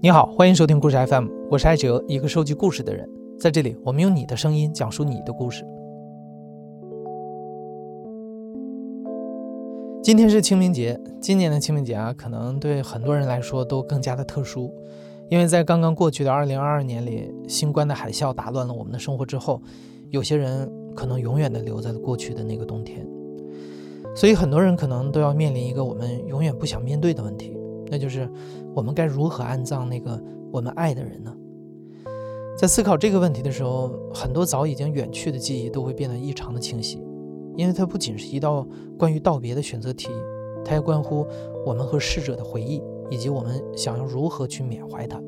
你好，欢迎收听故事 FM，我是艾哲，一个收集故事的人。在这里，我们用你的声音讲述你的故事。今天是清明节，今年的清明节啊，可能对很多人来说都更加的特殊，因为在刚刚过去的2022年里，新冠的海啸打乱了我们的生活之后，有些人可能永远的留在了过去的那个冬天，所以很多人可能都要面临一个我们永远不想面对的问题。那就是我们该如何安葬那个我们爱的人呢？在思考这个问题的时候，很多早已经远去的记忆都会变得异常的清晰，因为它不仅是一道关于道别的选择题，它也关乎我们和逝者的回忆，以及我们想要如何去缅怀他。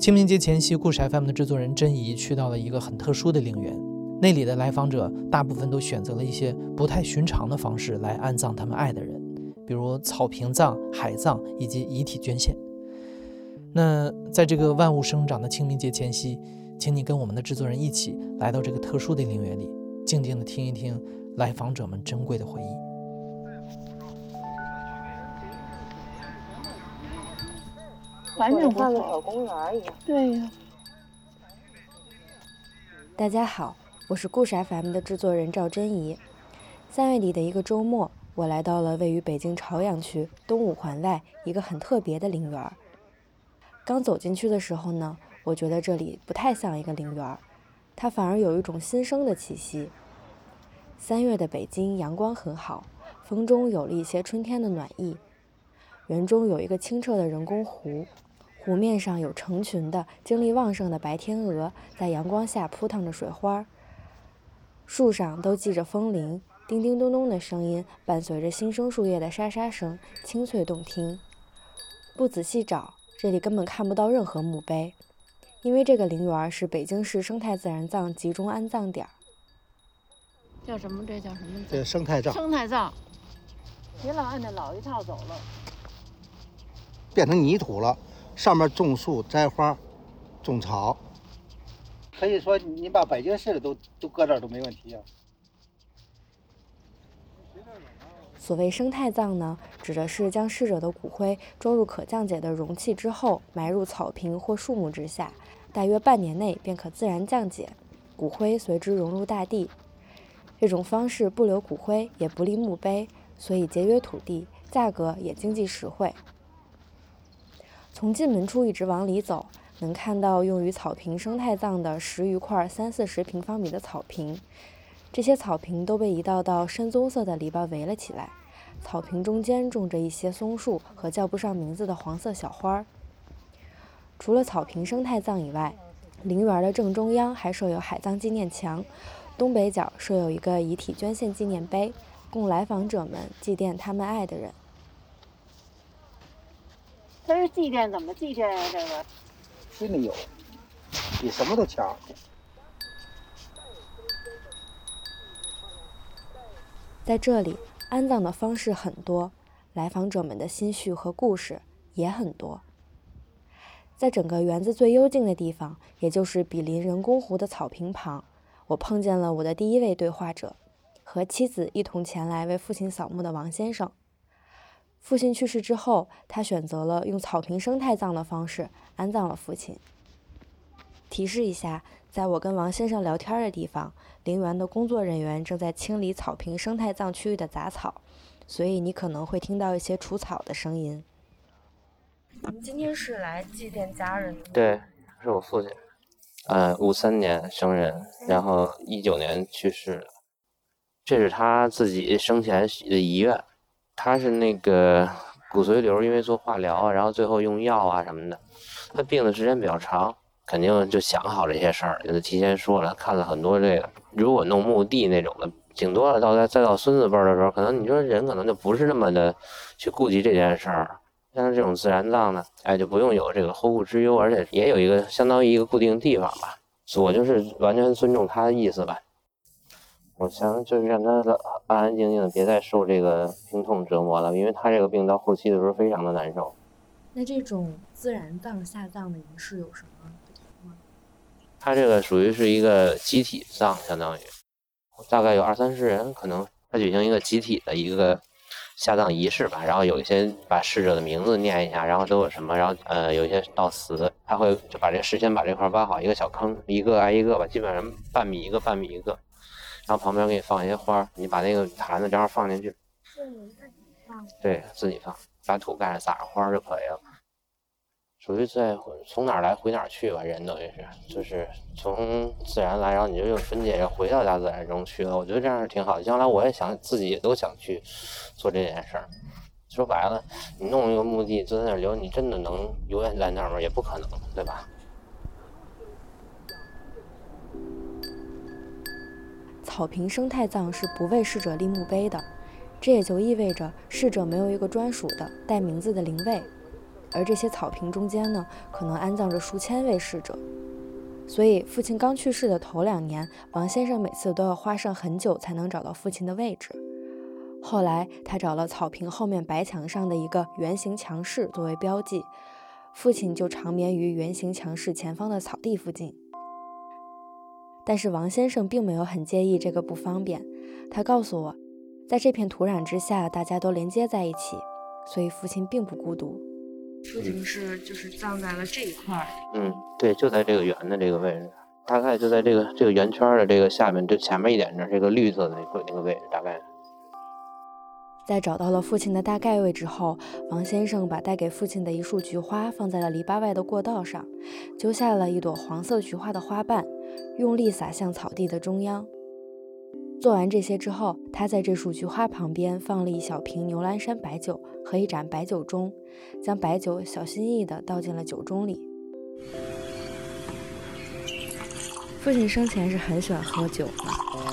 清明节前夕，故事 FM 的制作人甄怡去到了一个很特殊的陵园，那里的来访者大部分都选择了一些不太寻常的方式来安葬他们爱的人。比如草坪葬、海葬以及遗体捐献。那在这个万物生长的清明节前夕，请你跟我们的制作人一起来到这个特殊的陵园里，静静地听一听来访者们珍贵的回忆。反正像个小公园一样。对呀。大家好，我是故事 FM 的制作人赵真怡。三月底的一个周末。我来到了位于北京朝阳区东五环外一个很特别的陵园。刚走进去的时候呢，我觉得这里不太像一个陵园，它反而有一种新生的气息。三月的北京阳光很好，风中有了一些春天的暖意。园中有一个清澈的人工湖，湖面上有成群的精力旺盛的白天鹅在阳光下扑腾着水花，树上都系着风铃。叮叮咚咚的声音伴随着新生树叶的沙沙声，清脆动听。不仔细找，这里根本看不到任何墓碑，因为这个陵园是北京市生态自然葬集中安葬点。叫什么？这叫什么？这生态葬。生态葬。别老按那老一套走了。变成泥土了，上面种树、栽花、种草，可以说你把北京市的都都搁这儿都没问题啊。所谓生态葬呢，指的是将逝者的骨灰装入可降解的容器之后，埋入草坪或树木之下，大约半年内便可自然降解，骨灰随之融入大地。这种方式不留骨灰，也不立墓碑，所以节约土地，价格也经济实惠。从进门处一直往里走，能看到用于草坪生态葬的十余块三四十平方米的草坪。这些草坪都被一道道深棕色的篱笆围了起来，草坪中间种着一些松树和叫不上名字的黄色小花儿。除了草坪生态葬以外，陵园的正中央还设有海葬纪念墙，东北角设有一个遗体捐献纪念碑，供来访者们祭奠他们爱的人。他是祭奠，怎么祭奠呀？这个心里有，比什么都强。在这里，安葬的方式很多，来访者们的心绪和故事也很多。在整个园子最幽静的地方，也就是比邻人工湖的草坪旁，我碰见了我的第一位对话者，和妻子一同前来为父亲扫墓的王先生。父亲去世之后，他选择了用草坪生态葬的方式安葬了父亲。提示一下。在我跟王先生聊天的地方，陵园的工作人员正在清理草坪生态葬区域的杂草，所以你可能会听到一些除草的声音。你们今天是来祭奠家人的？对，是我父亲，呃，五三年生人，然后一九年去世的。这是他自己生前的遗愿，他是那个骨髓瘤，因为做化疗啊，然后最后用药啊什么的，他病的时间比较长。肯定就想好这些事儿，给他提前说了，看了很多这个。如果弄墓地那种的，顶多了。到再再到孙子辈儿的时候，可能你说人可能就不是那么的去顾及这件事儿。像这种自然葬呢，哎，就不用有这个后顾之忧，而且也有一个相当于一个固定地方吧。我就是完全尊重他的意思吧。我想就是让他安安静静的，别再受这个病痛折磨了，因为他这个病到后期的时候非常的难受。那这种自然葬下葬的仪式有什么？他这个属于是一个集体葬，相当于大概有二三十人，可能他举行一个集体的一个下葬仪式吧，然后有一些把逝者的名字念一下，然后都有什么，然后呃有一些悼词，他会就把这事先把这块挖好一个小坑，一个挨一个吧，基本上半米一个，半米一个，然后旁边给你放一些花，你把那个坛子正好放进去，对，自己放，把土盖上，撒上花就可以了。属于在从哪儿来回哪儿去吧，人等于是就是从自然来，然后你就又分解又回到大自然中去了。我觉得这样是挺好的。将来我也想自己也都想去做这件事儿。说白了，你弄一个墓地就在那儿留，你真的能永远在那儿吗？也不可能，对吧？草坪生态葬是不为逝者立墓碑的，这也就意味着逝者没有一个专属的带名字的灵位。而这些草坪中间呢，可能安葬着数千位逝者，所以父亲刚去世的头两年，王先生每次都要花上很久才能找到父亲的位置。后来，他找了草坪后面白墙上的一个圆形墙室作为标记，父亲就长眠于圆形墙室前方的草地附近。但是王先生并没有很介意这个不方便，他告诉我，在这片土壤之下，大家都连接在一起，所以父亲并不孤独。父亲是就是葬在了这一块儿。嗯，对，就在这个圆的这个位置，大概就在这个这个圆圈的这个下面，就前面一点的这个绿色的那个那个位置，大概。在找到了父亲的大概位置后，王先生把带给父亲的一束菊花放在了篱笆外的过道上，揪下了一朵黄色菊花的花瓣，用力撒向草地的中央。做完这些之后，他在这束菊花旁边放了一小瓶牛栏山白酒和一盏白酒盅，将白酒小心翼翼地倒进了酒盅里。父亲生前是很喜欢喝酒的。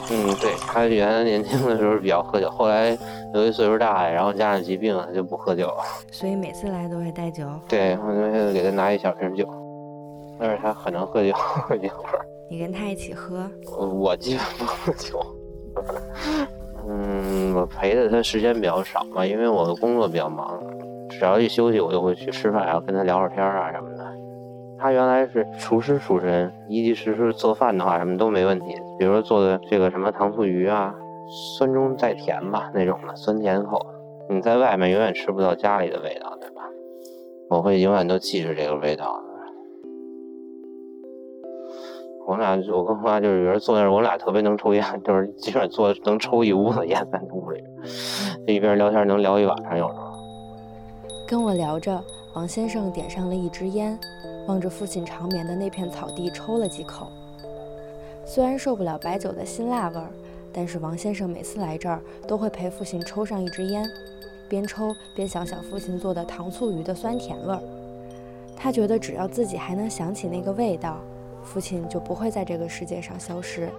嗯，对他原来年轻的时候比较喝酒，后来由于岁数大了，然后加上疾病，他就不喝酒了。所以每次来都会带酒。对，我就给他拿一小瓶酒，但是他很能喝酒，一会儿。你跟他一起喝？我基本不喝酒。嗯，我陪的他时间比较少嘛，因为我的工作比较忙，只要一休息，我就会去吃饭，然后跟他聊会儿天啊什么的。他原来是厨师出身，一级厨师做饭的话，什么都没问题。比如说做的这个什么糖醋鱼啊，酸中带甜吧那种的，酸甜口。你在外面永远吃不到家里的味道，对吧？我会永远都记着这个味道。我们俩，我跟我妈就是有人坐那儿，我俩特别能抽烟，就是基本坐能抽一屋子烟在屋里，一边聊天能聊一晚上，有时候。跟我聊着，王先生点上了一支烟，望着父亲长眠的那片草地抽了几口。虽然受不了白酒的辛辣味儿，但是王先生每次来这儿都会陪父亲抽上一支烟，边抽边想想父亲做的糖醋鱼的酸甜味儿。他觉得只要自己还能想起那个味道。父亲就不会在这个世界上消失。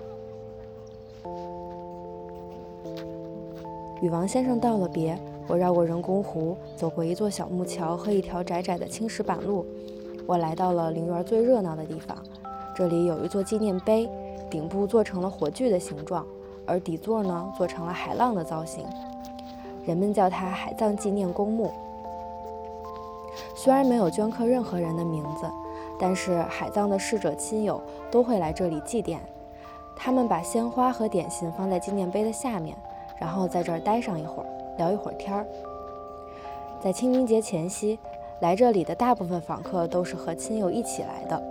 与王先生道了别，我绕过人工湖，走过一座小木桥和一条窄窄的青石板路，我来到了陵园最热闹的地方。这里有一座纪念碑，顶部做成了火炬的形状，而底座呢做成了海浪的造型。人们叫它海葬纪念公墓。虽然没有镌刻任何人的名字。但是海葬的逝者亲友都会来这里祭奠，他们把鲜花和点心放在纪念碑的下面，然后在这儿待上一会儿，聊一会儿天儿。在清明节前夕，来这里的大部分访客都是和亲友一起来的，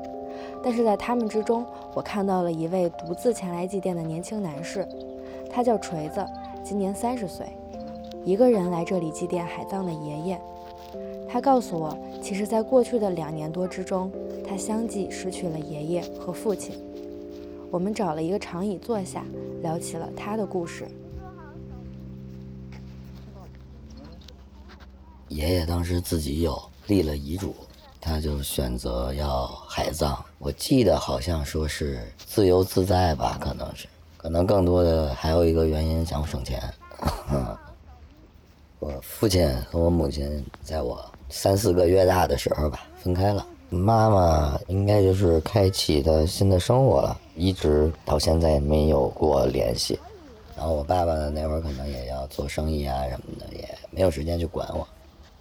但是在他们之中，我看到了一位独自前来祭奠的年轻男士，他叫锤子，今年三十岁，一个人来这里祭奠海葬的爷爷。他告诉我，其实，在过去的两年多之中，他相继失去了爷爷和父亲。我们找了一个长椅坐下，聊起了他的故事。爷爷当时自己有立了遗嘱，他就选择要海葬。我记得好像说是自由自在吧，可能是，可能更多的还有一个原因想省钱。我父亲和我母亲在我三四个月大的时候吧分开了，妈妈应该就是开启的新的生活了，一直到现在没有过联系。然后我爸爸那会儿可能也要做生意啊什么的，也没有时间去管我。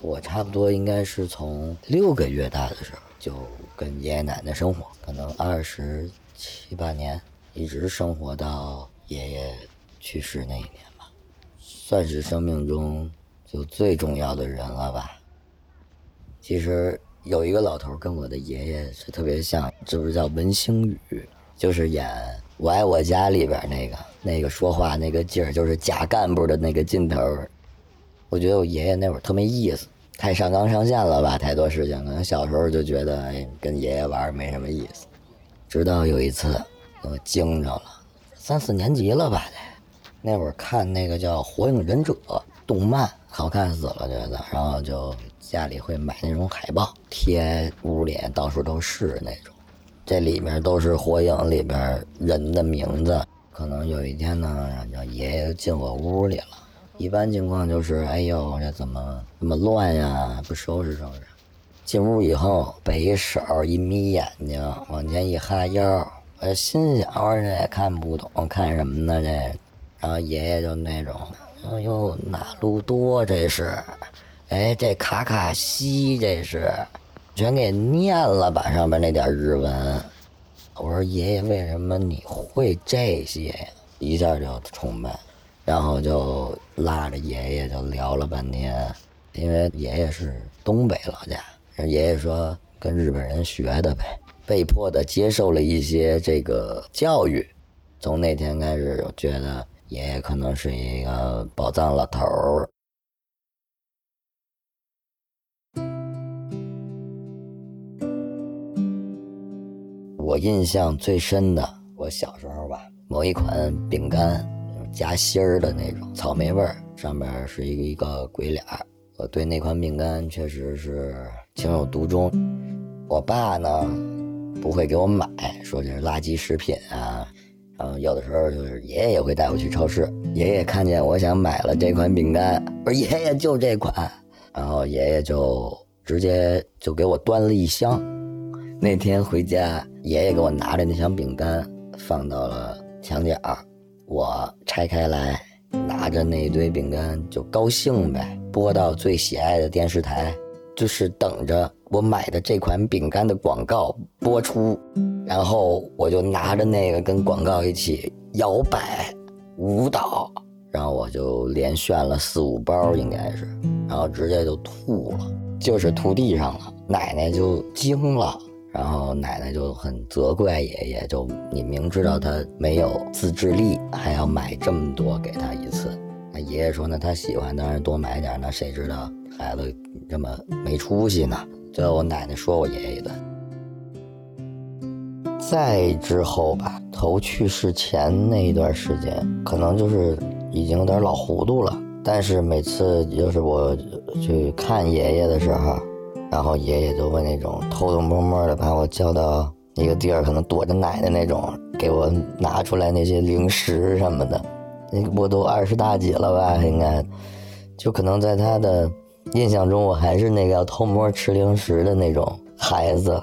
我差不多应该是从六个月大的时候就跟爷爷奶奶生活，可能二十七八年，一直生活到爷爷去世那一年吧，算是生命中。就最重要的人了吧。其实有一个老头跟我的爷爷是特别像，就是叫文星宇，就是演《我爱我家》里边那个那个说话那个劲儿，就是假干部的那个劲头。我觉得我爷爷那会儿特没意思，太上纲上线了吧，太多事情。可能小时候就觉得，跟爷爷玩没什么意思。直到有一次，我惊着了，三四年级了吧？得那会儿看那个叫《火影忍者》动漫，好看死了，觉得，然后就。家里会买那种海报贴屋里，到处都是那种。这里面都是火影里边人的名字。可能有一天呢，让爷爷进我屋里了。一般情况就是，哎呦，这怎么这么乱呀？不收拾收拾。进屋以后，背一手，一眯眼睛，往前一哈腰，我心想：我这也看不懂，看什么呢？这。然后爷爷就那种，哎呦，哪路多这是？哎，这卡卡西这是，全给念了吧？上面那点日文。我说爷爷，为什么你会这些呀？一下就崇拜，然后就拉着爷爷就聊了半天。因为爷爷是东北老家，爷爷说跟日本人学的呗，被迫的接受了一些这个教育。从那天开始，我觉得爷爷可能是一个宝藏老头儿。我印象最深的，我小时候吧，某一款饼干，夹心儿的那种，草莓味儿，上面是一个一个鬼脸儿。我对那款饼干确实是情有独钟。我爸呢，不会给我买，说这是垃圾食品啊。然后有的时候就是爷爷也会带我去超市，爷爷看见我想买了这款饼干，我说爷爷就这款，然后爷爷就直接就给我端了一箱。那天回家，爷爷给我拿着那箱饼干放到了墙角，我拆开来，拿着那一堆饼干就高兴呗，播到最喜爱的电视台，就是等着我买的这款饼干的广告播出，然后我就拿着那个跟广告一起摇摆舞蹈，然后我就连炫了四五包应该是，然后直接就吐了，就是吐地上了，奶奶就惊了。然后奶奶就很责怪爷爷，就你明知道他没有自制力，还要买这么多给他一次。那爷爷说呢，他喜欢当然多买点，那谁知道孩子这么没出息呢？最后我奶奶说我爷爷一顿。再之后吧，头去世前那一段时间，可能就是已经有点老糊涂了。但是每次就是我去看爷爷的时候。然后爷爷就会那种偷偷摸摸的把我叫到一个地儿，可能躲着奶奶那种，给我拿出来那些零食什么的。那我都二十大几了吧，应该，就可能在他的印象中，我还是那个要偷摸吃零食的那种孩子。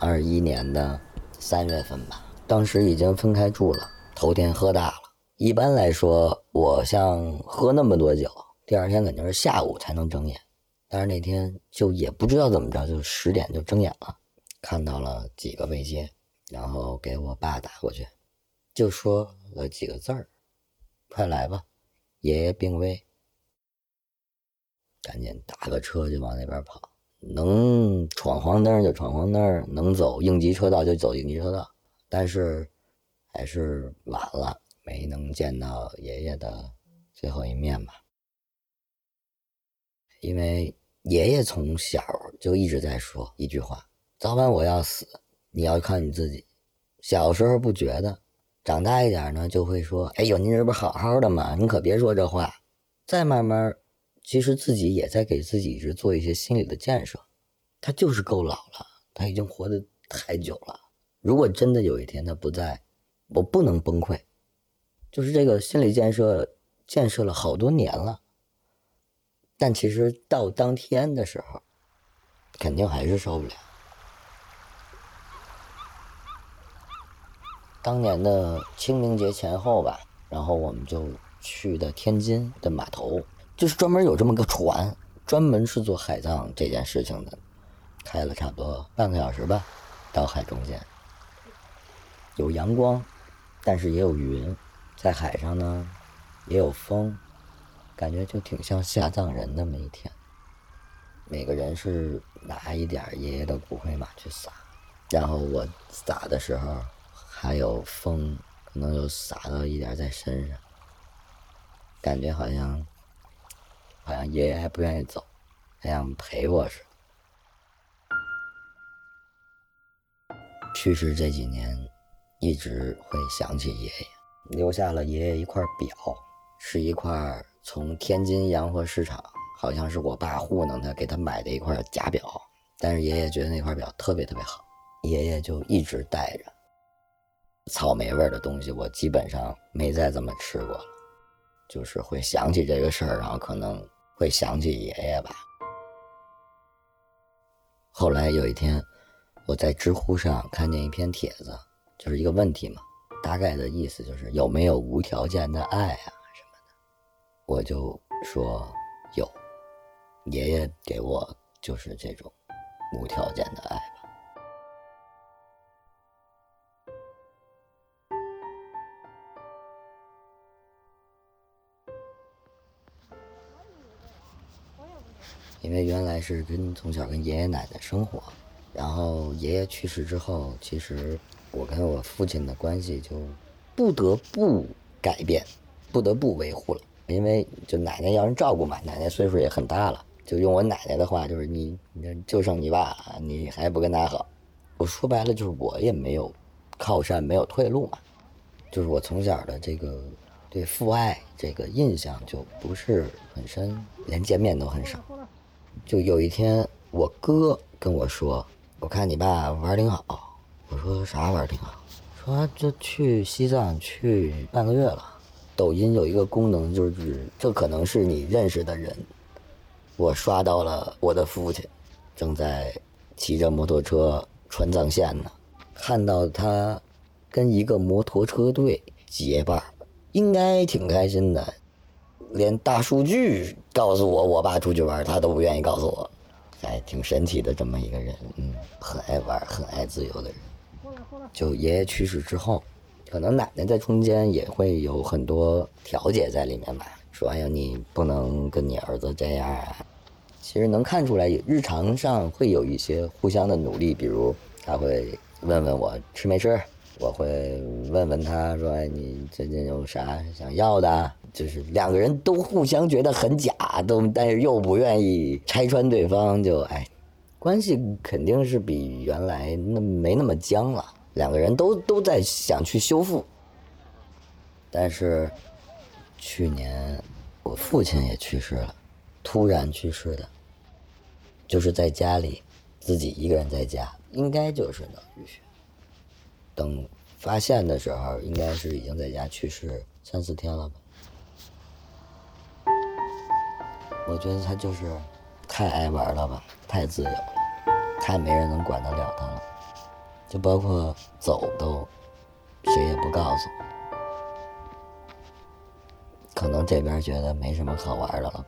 二一年的三月份吧，当时已经分开住了。头天喝大了，一般来说，我像喝那么多酒，第二天肯定是下午才能睁眼。但是那天就也不知道怎么着，就十点就睁眼了，看到了几个未接，然后给我爸打过去，就说了几个字儿：“快来吧，爷爷病危。”赶紧打个车就往那边跑，能闯黄灯就闯黄灯，能走应急车道就走应急车道，但是。还是晚了，没能见到爷爷的最后一面吧。因为爷爷从小就一直在说一句话：“早晚我要死，你要靠你自己。”小时候不觉得，长大一点呢，就会说：“哎呦，您这不好好的吗？您可别说这话。”再慢慢，其实自己也在给自己是做一些心理的建设。他就是够老了，他已经活得太久了。如果真的有一天他不在，我不能崩溃，就是这个心理建设建设了好多年了，但其实到当天的时候，肯定还是受不了。当年的清明节前后吧，然后我们就去的天津的码头，就是专门有这么个船，专门是做海葬这件事情的，开了差不多半个小时吧，到海中间。有阳光，但是也有云，在海上呢也有风，感觉就挺像下葬人那么一天。每个人是拿一点爷爷的骨灰嘛去撒，然后我撒的时候还有风，可能就洒到一点在身上，感觉好像好像爷爷还不愿意走，还想陪我似的。去世这几年，一直会想起爷爷，留下了爷爷一块表，是一块从天津洋货市场，好像是我爸糊弄他给他买的一块假表，但是爷爷觉得那块表特别特别好，爷爷就一直戴着。草莓味的东西我基本上没再怎么吃过了，就是会想起这个事儿，然后可能会想起爷爷吧。后来有一天。我在知乎上看见一篇帖子，就是一个问题嘛，大概的意思就是有没有无条件的爱啊什么的，我就说有，爷爷给我就是这种无条件的爱吧。因为原来是跟从小跟爷爷奶奶生活。然后爷爷去世之后，其实我跟我父亲的关系就不得不改变，不得不维护了。因为就奶奶要人照顾嘛，奶奶岁数也很大了。就用我奶奶的话，就是你，你就剩你爸，你还不跟他好。我说白了就是我也没有靠山，没有退路嘛。就是我从小的这个对父爱这个印象就不是很深，连见面都很少。就有一天，我哥跟我说。我看你爸玩挺好，我说啥玩挺好？说这去西藏去半个月了。抖音有一个功能，就是这可能是你认识的人。我刷到了我的父亲，正在骑着摩托车川藏线呢，看到他跟一个摩托车队结伴，应该挺开心的。连大数据告诉我我爸出去玩，他都不愿意告诉我。哎挺神奇的这么一个人，嗯，很爱玩，很爱自由的人。就爷爷去世之后，可能奶奶在中间也会有很多调解在里面吧，说哎呀，你不能跟你儿子这样啊。其实能看出来，日常上会有一些互相的努力，比如他会问问我吃没吃，我会问问他说，哎，你最近有啥想要的？就是两个人都互相觉得很假，都但是又不愿意拆穿对方，就哎，关系肯定是比原来那没那么僵了。两个人都都在想去修复，但是去年我父亲也去世了，突然去世的，就是在家里自己一个人在家，应该就是脑淤血。等发现的时候，应该是已经在家去世三四天了吧。我觉得他就是太爱玩了吧，太自由了，太没人能管得了他了。就包括走都谁也不告诉，可能这边觉得没什么好玩的了。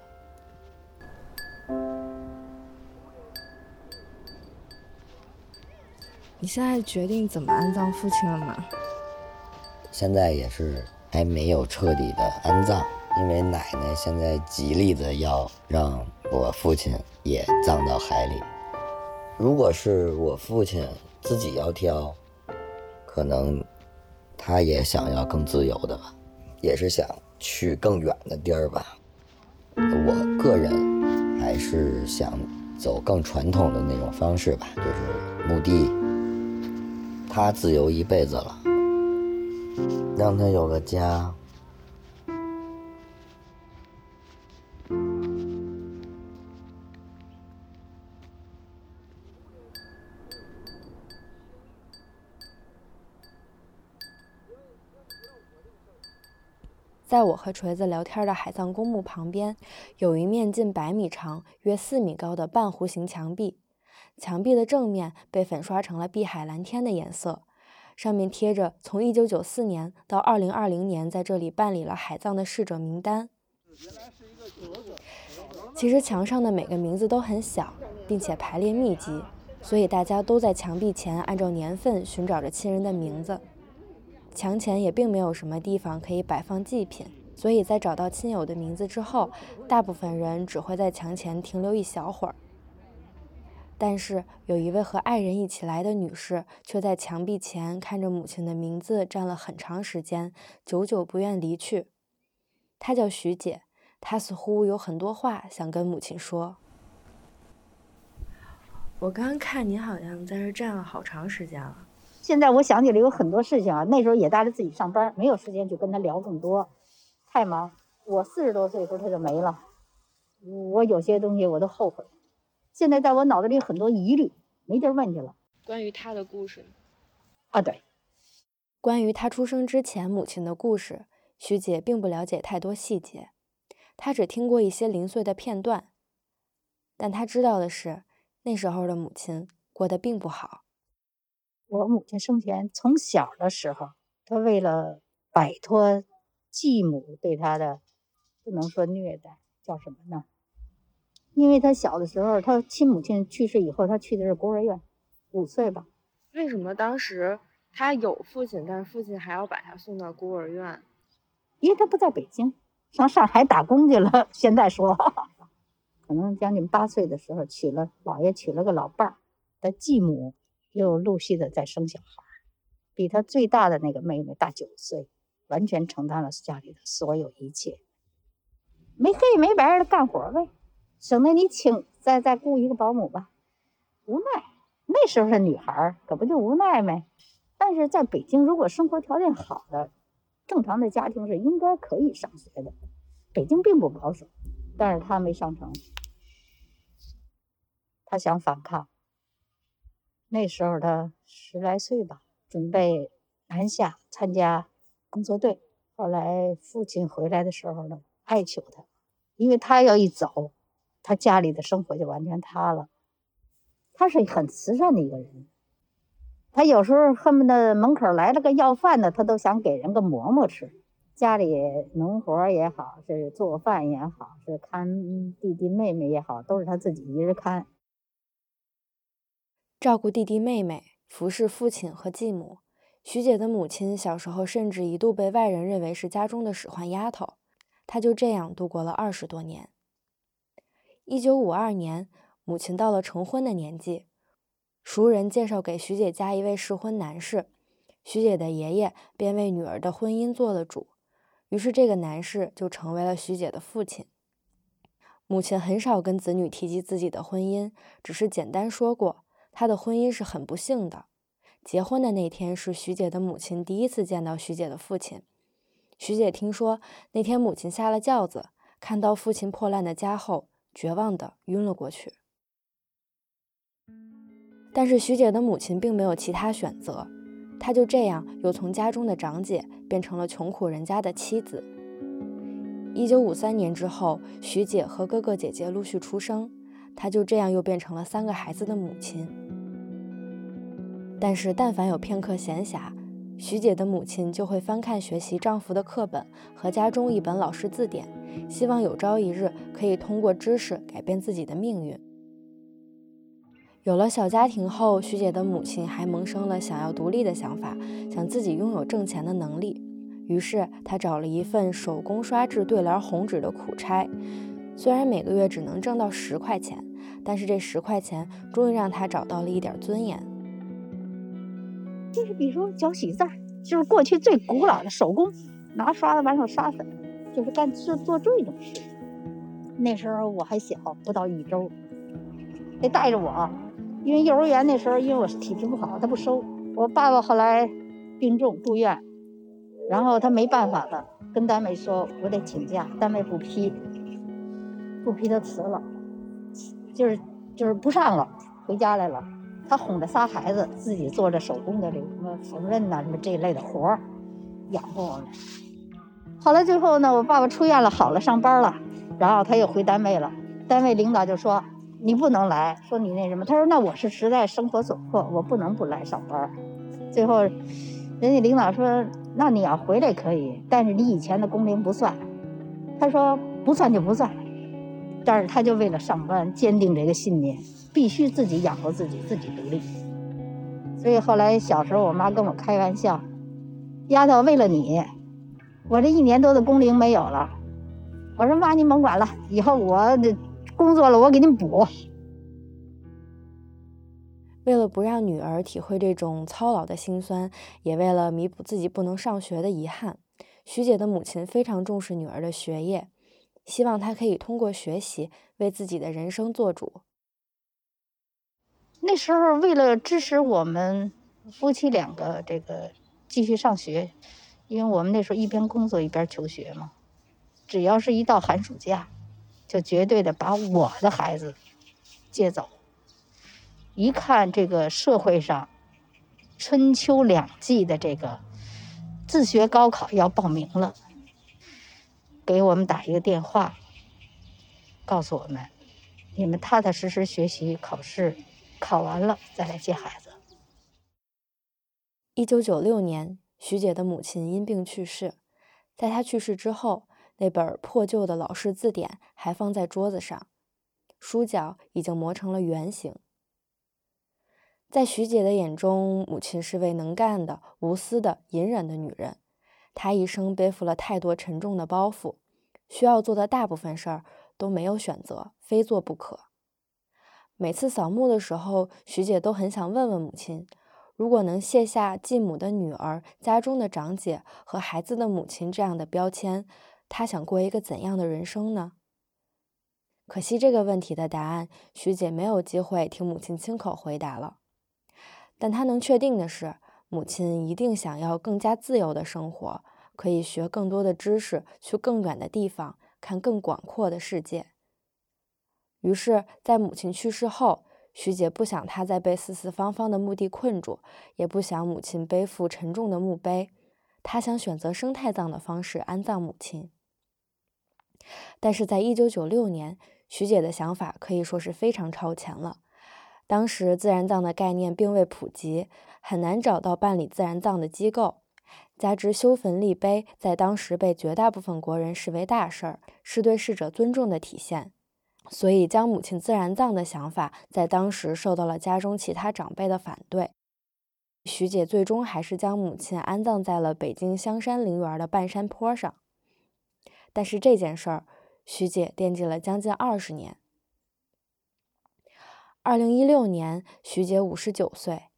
你现在决定怎么安葬父亲了吗？现在也是还没有彻底的安葬。因为奶奶现在极力的要让我父亲也葬到海里。如果是我父亲自己要挑，可能他也想要更自由的吧，也是想去更远的地儿吧。我个人还是想走更传统的那种方式吧，就是墓地，他自由一辈子了，让他有个家。在我和锤子聊天的海葬公墓旁边，有一面近百米长、约四米高的半弧形墙壁。墙壁的正面被粉刷成了碧海蓝天的颜色，上面贴着从1994年到2020年在这里办理了海葬的逝者名单。其实墙上的每个名字都很小，并且排列密集，所以大家都在墙壁前按照年份寻找着亲人的名字。墙前也并没有什么地方可以摆放祭品，所以在找到亲友的名字之后，大部分人只会在墙前停留一小会儿。但是有一位和爱人一起来的女士，却在墙壁前看着母亲的名字站了很长时间，久久不愿离去。她叫徐姐，她似乎有很多话想跟母亲说。我刚看你好像在这站了好长时间了。现在我想起来有很多事情啊，那时候也带着自己上班，没有时间去跟他聊更多，太忙。我四十多岁的时候他就没了，我有些东西我都后悔。现在在我脑子里很多疑虑，没地儿问去了。关于他的故事，啊，对，关于他出生之前母亲的故事，徐姐并不了解太多细节，她只听过一些零碎的片段。但她知道的是，那时候的母亲过得并不好。我母亲生前从小的时候，她为了摆脱继母对她的，不能说虐待，叫什么呢？因为她小的时候，她亲母亲去世以后，她去的是孤儿院，五岁吧。为什么当时她有父亲，但是父亲还要把她送到孤儿院？因为她不在北京，上上海打工去了。现在说，可能将近八岁的时候娶了姥爷，娶了个老伴儿，他继母又陆续的在生小孩，比他最大的那个妹妹大九岁，完全承担了家里的所有一切，没黑没白的干活呗。省得你请再再雇一个保姆吧，无奈那时候的女孩可不就无奈呗？但是在北京，如果生活条件好的正常的家庭是应该可以上学的。北京并不保守，但是他没上成，他想反抗。那时候他十来岁吧，准备南下参加工作队。后来父亲回来的时候呢，哀求他，因为他要一走。他家里的生活就完全塌了。他是很慈善的一个人，他有时候恨不得门口来了个要饭的，他都想给人个馍馍吃。家里农活也好，是做饭也好，是看弟弟妹妹也好，都是他自己一人看，照顾弟弟妹妹，服侍父亲和继母。徐姐的母亲小时候甚至一度被外人认为是家中的使唤丫头。她就这样度过了二十多年。一九五二年，母亲到了成婚的年纪，熟人介绍给徐姐家一位适婚男士，徐姐的爷爷便为女儿的婚姻做了主，于是这个男士就成为了徐姐的父亲。母亲很少跟子女提及自己的婚姻，只是简单说过她的婚姻是很不幸的。结婚的那天是徐姐的母亲第一次见到徐姐的父亲。徐姐听说那天母亲下了轿子，看到父亲破烂的家后。绝望的晕了过去。但是徐姐的母亲并没有其他选择，她就这样又从家中的长姐变成了穷苦人家的妻子。一九五三年之后，徐姐和哥哥姐姐陆续出生，她就这样又变成了三个孩子的母亲。但是但凡有片刻闲暇，徐姐的母亲就会翻看学习丈夫的课本和家中一本老式字典。希望有朝一日可以通过知识改变自己的命运。有了小家庭后，徐姐的母亲还萌生了想要独立的想法，想自己拥有挣钱的能力。于是，她找了一份手工刷制对联红纸的苦差。虽然每个月只能挣到十块钱，但是这十块钱终于让他找到了一点尊严。就是比如说搅喜字儿，就是过去最古老的手工，拿刷子往上刷粉。就是干做做这种事。那时候我还小，不到一周，得带着我，因为幼儿园那时候因为我体质不好，他不收。我爸爸后来病重住院，然后他没办法了，跟单位说我得请假，单位不批，不批他辞了，就是就是不上了，回家来了。他哄着仨孩子，自己做着手工的这什么缝纫呐，什么这一类的活儿，养活我们。后来最后呢，我爸爸出院了，好了，上班了，然后他又回单位了。单位领导就说：“你不能来，说你那什么。”他说：“那我是实在生活所迫，我不能不来上班。”最后，人家领导说：“那你要回来可以，但是你以前的工龄不算。”他说：“不算就不算。”但是他就为了上班，坚定这个信念，必须自己养活自己，自己独立。所以后来小时候，我妈跟我开玩笑。丫头，为了你，我这一年多的工龄没有了。我说妈，您甭管了，以后我这工作了，我给您补。为了不让女儿体会这种操劳的辛酸，也为了弥补自己不能上学的遗憾，徐姐的母亲非常重视女儿的学业，希望他可以通过学习为自己的人生做主。那时候为了支持我们夫妻两个这个继续上学，因为我们那时候一边工作一边求学嘛，只要是一到寒暑假，就绝对的把我的孩子接走。一看这个社会上春秋两季的这个自学高考要报名了，给我们打一个电话，告诉我们，你们踏踏实实学习考试，考完了再来接孩子。一九九六年，徐姐的母亲因病去世，在她去世之后，那本破旧的老式字典还放在桌子上，书角已经磨成了圆形。在徐姐的眼中，母亲是位能干的、无私的、隐忍的女人。她一生背负了太多沉重的包袱，需要做的大部分事儿都没有选择，非做不可。每次扫墓的时候，徐姐都很想问问母亲：如果能卸下继母的女儿、家中的长姐和孩子的母亲这样的标签，她想过一个怎样的人生呢？可惜这个问题的答案，徐姐没有机会听母亲亲口回答了。但她能确定的是，母亲一定想要更加自由的生活，可以学更多的知识，去更远的地方，看更广阔的世界。于是，在母亲去世后，徐姐不想她再被四四方方的墓地困住，也不想母亲背负沉重的墓碑，她想选择生态葬的方式安葬母亲。但是在一九九六年，徐姐的想法可以说是非常超前了。当时自然葬的概念并未普及，很难找到办理自然葬的机构。加之修坟立碑在当时被绝大部分国人视为大事儿，是对逝者尊重的体现，所以将母亲自然葬的想法在当时受到了家中其他长辈的反对。徐姐最终还是将母亲安葬在了北京香山陵园的半山坡上。但是这件事儿，徐姐惦记了将近二十年。二零一六年，徐姐五十九岁。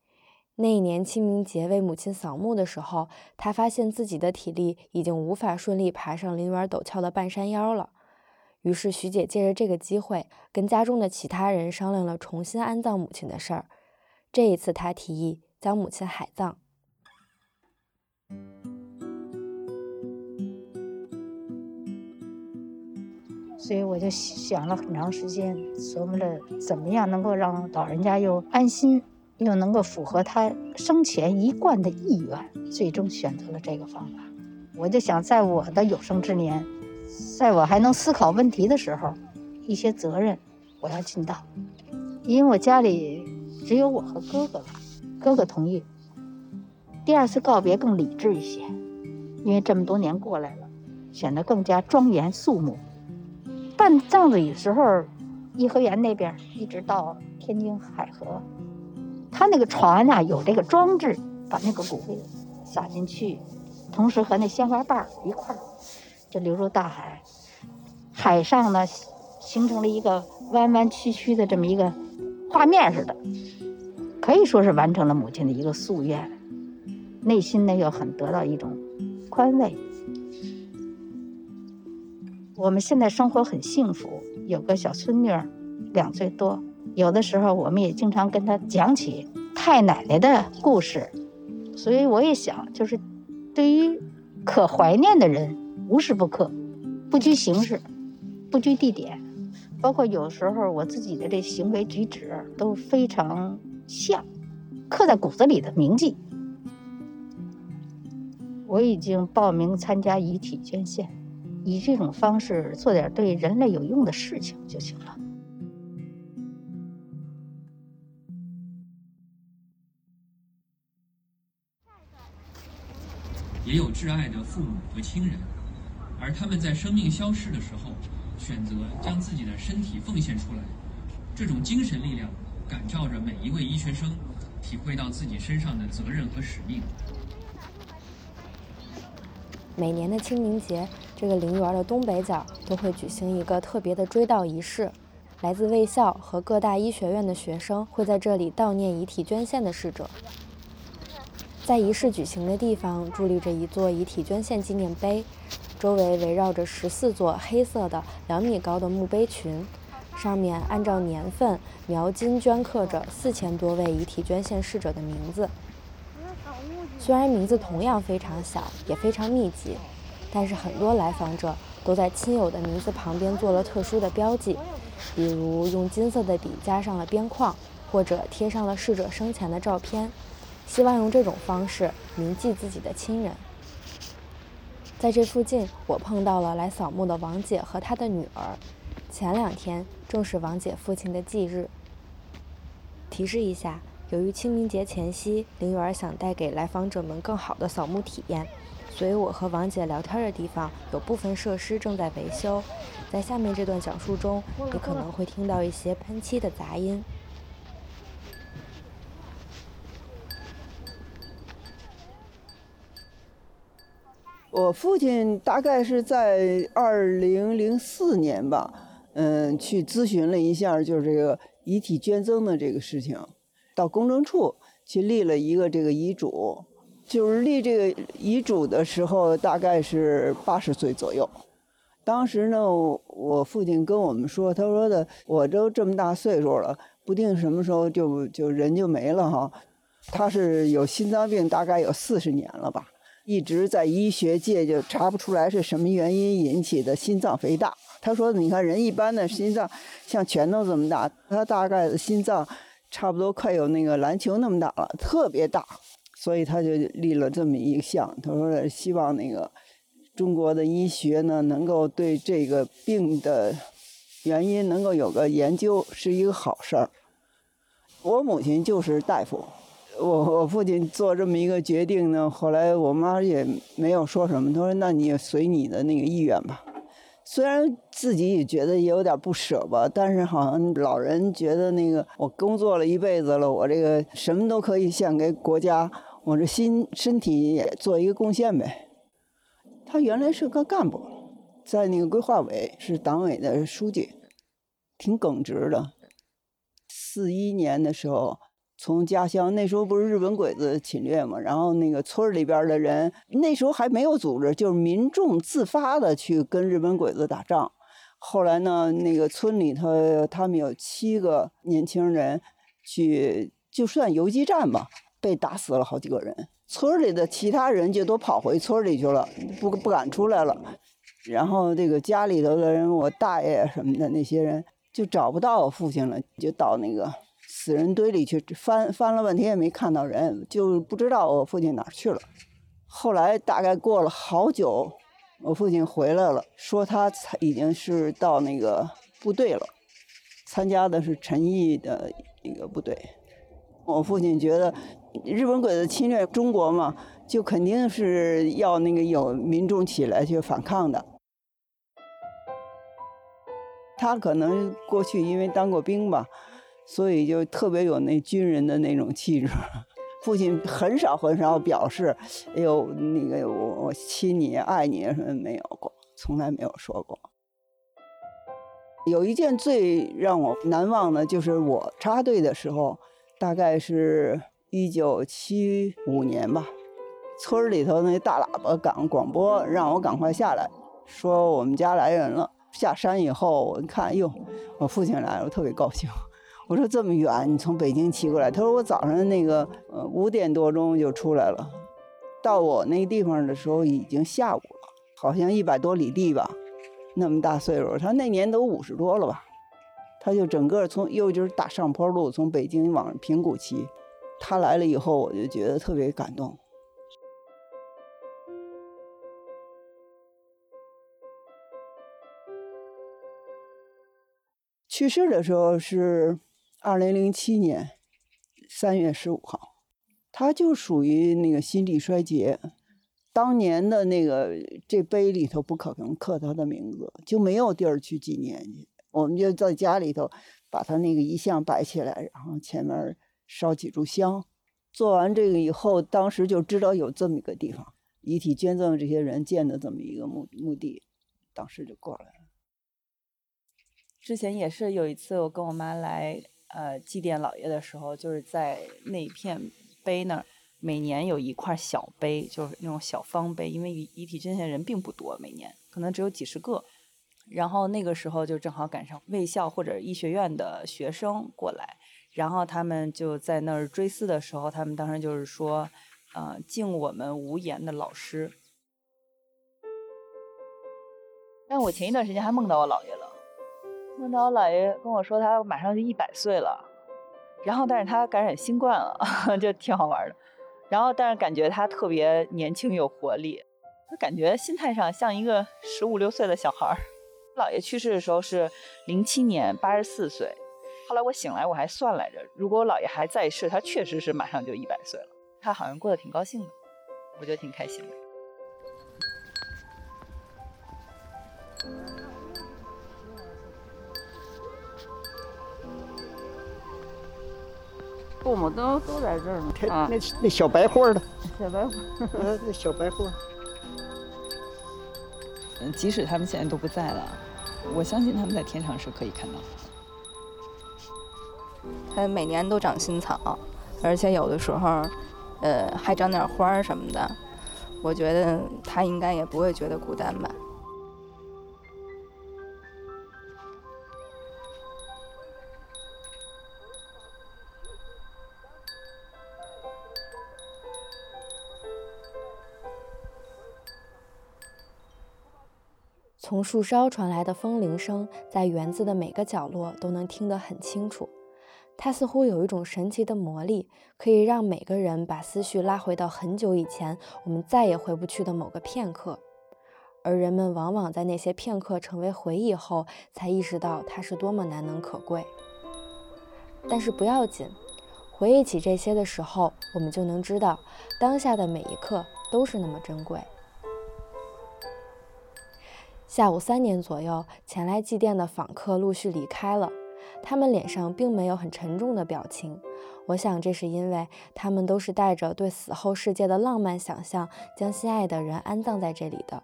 那一年清明节为母亲扫墓的时候，她发现自己的体力已经无法顺利爬上陵园陡峭的半山腰了。于是，徐姐借着这个机会，跟家中的其他人商量了重新安葬母亲的事儿。这一次，她提议将母亲海葬。所以我就想了很长时间，琢磨着怎么样能够让老人家又安心，又能够符合他生前一贯的意愿，最终选择了这个方法。我就想，在我的有生之年，在我还能思考问题的时候，一些责任我要尽到，因为我家里只有我和哥哥了，哥哥同意。第二次告别更理智一些，因为这么多年过来了，显得更加庄严肃穆。办葬礼的时候，颐和园那边一直到天津海河，他那个船啊有这个装置，把那个骨灰撒进去，同时和那鲜花瓣一块儿就流入大海。海上呢形成了一个弯弯曲曲的这么一个画面似的，可以说是完成了母亲的一个夙愿，内心呢又很得到一种宽慰。我们现在生活很幸福，有个小孙女儿，两岁多。有的时候，我们也经常跟他讲起太奶奶的故事。所以，我也想，就是对于可怀念的人，无时不刻，不拘形式，不拘地点，包括有时候我自己的这行为举止都非常像，刻在骨子里的铭记。我已经报名参加遗体捐献。以这种方式做点对人类有用的事情就行了。也有挚爱的父母和亲人，而他们在生命消逝的时候，选择将自己的身体奉献出来。这种精神力量感召着每一位医学生，体会到自己身上的责任和使命。每年的清明节，这个陵园的东北角都会举行一个特别的追悼仪式。来自卫校和各大医学院的学生会在这里悼念遗体捐献的逝者。在仪式举行的地方伫立着一座遗体捐献纪念碑，周围围绕着十四座黑色的两米高的墓碑群，上面按照年份描金镌刻着四千多位遗体捐献逝者的名字。虽然名字同样非常小，也非常密集，但是很多来访者都在亲友的名字旁边做了特殊的标记，比如用金色的笔加上了边框，或者贴上了逝者生前的照片，希望用这种方式铭记自己的亲人。在这附近，我碰到了来扫墓的王姐和她的女儿。前两天正是王姐父亲的忌日。提示一下。由于清明节前夕，陵园想带给来访者们更好的扫墓体验，所以我和王姐聊天的地方有部分设施正在维修。在下面这段讲述中，你可能会听到一些喷漆的杂音。我父亲大概是在二零零四年吧，嗯，去咨询了一下，就是这个遗体捐赠的这个事情。到公证处去立了一个这个遗嘱，就是立这个遗嘱的时候，大概是八十岁左右。当时呢，我父亲跟我们说，他说的我都这么大岁数了，不定什么时候就就人就没了哈。他是有心脏病，大概有四十年了吧，一直在医学界就查不出来是什么原因引起的心脏肥大。他说，你看人一般的心脏像拳头这么大，他大概的心脏。差不多快有那个篮球那么大了，特别大，所以他就立了这么一项。他说希望那个中国的医学呢，能够对这个病的原因能够有个研究，是一个好事儿。我母亲就是大夫，我我父亲做这么一个决定呢，后来我妈也没有说什么，她说那你随你的那个意愿吧。虽然自己也觉得也有点不舍吧，但是好像老人觉得那个我工作了一辈子了，我这个什么都可以献给国家，我这心身体也做一个贡献呗。他原来是个干部，在那个规划委是党委的书记，挺耿直的。四一年的时候。从家乡那时候不是日本鬼子侵略嘛，然后那个村里边的人那时候还没有组织，就是民众自发的去跟日本鬼子打仗。后来呢，那个村里头他们有七个年轻人去，就算游击战吧，被打死了好几个人。村里的其他人就都跑回村里去了，不不敢出来了。然后这个家里头的人，我大爷什么的那些人就找不到我父亲了，就到那个。死人堆里去翻翻了半天也没看到人，就不知道我父亲哪去了。后来大概过了好久，我父亲回来了，说他已经是到那个部队了，参加的是陈毅的一个部队。我父亲觉得日本鬼子侵略中国嘛，就肯定是要那个有民众起来去反抗的。他可能过去因为当过兵吧。所以就特别有那军人的那种气质。父亲很少很少表示，哎呦，那个我我亲你爱你什么没有过，从来没有说过。有一件最让我难忘的，就是我插队的时候，大概是一九七五年吧。村里头那大喇叭赶广播，让我赶快下来，说我们家来人了。下山以后，我一看，哟，我父亲来了，我特别高兴。我说这么远，你从北京骑过来？他说我早上那个呃五点多钟就出来了，到我那地方的时候已经下午了，好像一百多里地吧，那么大岁数，他那年都五十多了吧？他就整个从又就是大上坡路从北京往平谷骑，他来了以后，我就觉得特别感动。去世的时候是。二零零七年三月十五号，他就属于那个心力衰竭。当年的那个这碑里头不可能刻他的名字，就没有地儿去纪念去。我们就在家里头把他那个遗像摆起来，然后前面烧几炷香。做完这个以后，当时就知道有这么一个地方，遗体捐赠这些人建的这么一个墓墓地，当时就过来了。之前也是有一次，我跟我妈来呃祭奠姥爷的时候，就是在那片碑那儿，每年有一块小碑，就是那种小方碑，因为遗遗体捐献人并不多，每年可能只有几十个。然后那个时候就正好赶上卫校或者医学院的学生过来，然后他们就在那儿追思的时候，他们当时就是说，呃，敬我们无言的老师。但我前一段时间还梦到我姥爷了。梦到我姥爷跟我说，他马上就一百岁了，然后但是他感染新冠了，就挺好玩的。然后但是感觉他特别年轻有活力，就感觉心态上像一个十五六岁的小孩儿。姥爷去世的时候是零七年，八十四岁。后来我醒来我还算来着，如果我姥爷还在世，他确实是马上就一百岁了。他好像过得挺高兴的，我觉得挺开心的。父母都都在这儿呢。那那小白花的，小白花，那小白花。嗯，即使他们现在都不在了，我相信他们在天上是可以看到。它每年都长新草，而且有的时候，呃，还长点花儿什么的。我觉得它应该也不会觉得孤单吧。从树梢传来的风铃声，在园子的每个角落都能听得很清楚。它似乎有一种神奇的魔力，可以让每个人把思绪拉回到很久以前，我们再也回不去的某个片刻。而人们往往在那些片刻成为回忆后，才意识到它是多么难能可贵。但是不要紧，回忆起这些的时候，我们就能知道，当下的每一刻都是那么珍贵。下午三点左右，前来祭奠的访客陆续离开了。他们脸上并没有很沉重的表情，我想这是因为他们都是带着对死后世界的浪漫想象，将心爱的人安葬在这里的。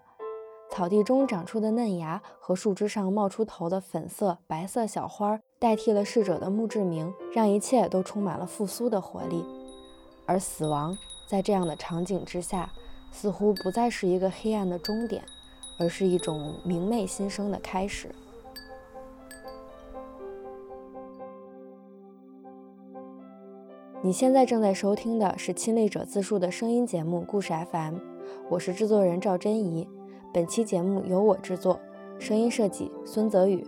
草地中长出的嫩芽和树枝上冒出头的粉色、白色小花，代替了逝者的墓志铭，让一切都充满了复苏的活力。而死亡在这样的场景之下，似乎不再是一个黑暗的终点。而是一种明媚新生的开始。你现在正在收听的是亲历者自述的声音节目《故事 FM》，我是制作人赵真怡。本期节目由我制作，声音设计孙泽宇。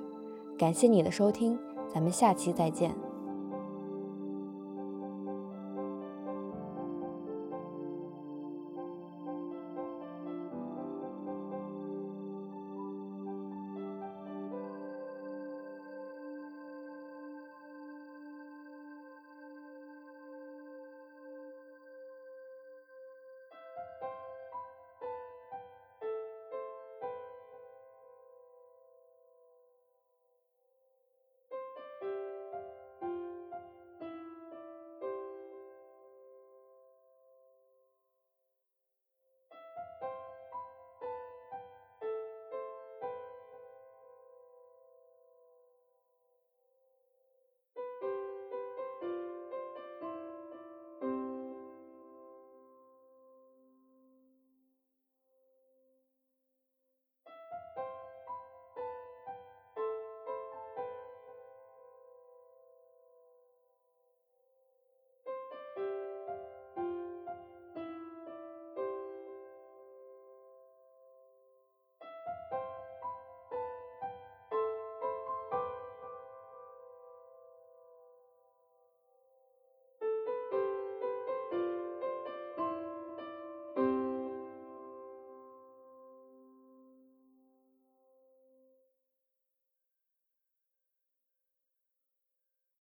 感谢你的收听，咱们下期再见。